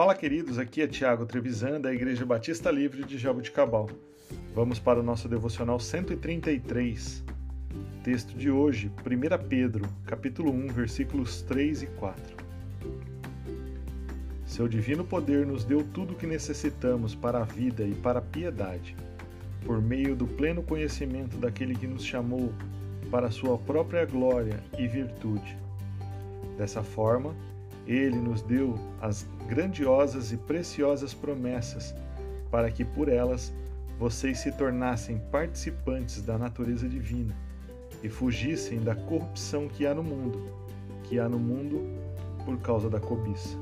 Fala, queridos, aqui é Tiago Trevisan, da Igreja Batista Livre de Jaboticabal. Vamos para o nosso devocional 133. Texto de hoje, 1 Pedro, capítulo 1, versículos 3 e 4. Seu divino poder nos deu tudo o que necessitamos para a vida e para a piedade, por meio do pleno conhecimento daquele que nos chamou para sua própria glória e virtude. Dessa forma, ele nos deu as grandiosas e preciosas promessas para que por elas vocês se tornassem participantes da natureza divina e fugissem da corrupção que há no mundo, que há no mundo por causa da cobiça.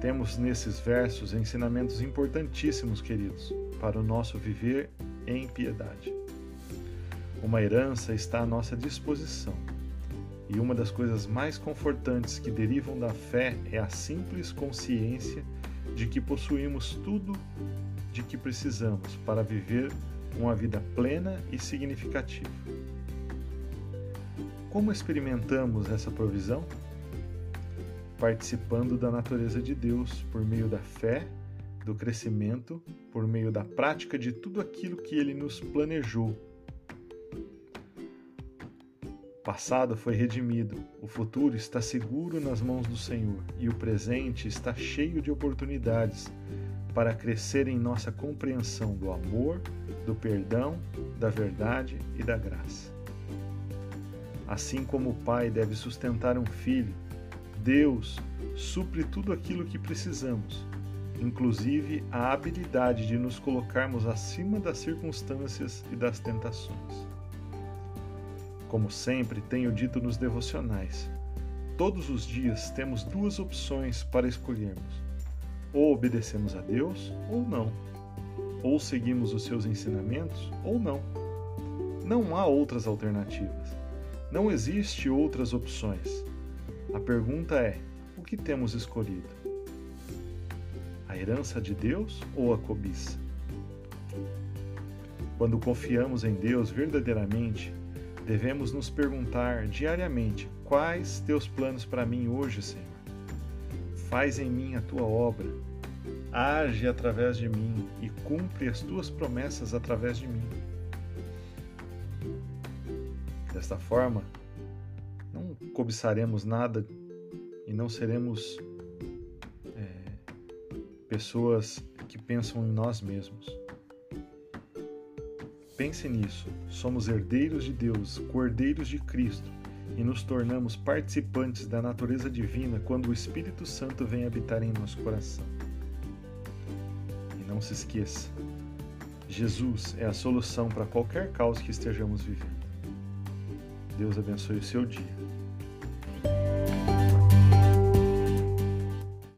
Temos nesses versos ensinamentos importantíssimos, queridos, para o nosso viver em piedade. Uma herança está à nossa disposição e uma das coisas mais confortantes que derivam da fé é a simples consciência de que possuímos tudo de que precisamos para viver uma vida plena e significativa. Como experimentamos essa provisão? Participando da natureza de Deus por meio da fé, do crescimento, por meio da prática de tudo aquilo que Ele nos planejou passado foi redimido, o futuro está seguro nas mãos do Senhor e o presente está cheio de oportunidades para crescer em nossa compreensão do amor, do perdão, da verdade e da graça. Assim como o pai deve sustentar um filho, Deus supre tudo aquilo que precisamos, inclusive a habilidade de nos colocarmos acima das circunstâncias e das tentações. Como sempre tenho dito nos devocionais, todos os dias temos duas opções para escolhermos: ou obedecemos a Deus ou não, ou seguimos os seus ensinamentos ou não. Não há outras alternativas. Não existe outras opções. A pergunta é: o que temos escolhido? A herança de Deus ou a cobiça? Quando confiamos em Deus verdadeiramente, Devemos nos perguntar diariamente: quais teus planos para mim hoje, Senhor? Faz em mim a tua obra, age através de mim e cumpre as tuas promessas através de mim. Desta forma, não cobiçaremos nada e não seremos é, pessoas que pensam em nós mesmos. Pense nisso. Somos herdeiros de Deus, cordeiros de Cristo, e nos tornamos participantes da natureza divina quando o Espírito Santo vem habitar em nosso coração. E não se esqueça: Jesus é a solução para qualquer caos que estejamos vivendo. Deus abençoe o seu dia.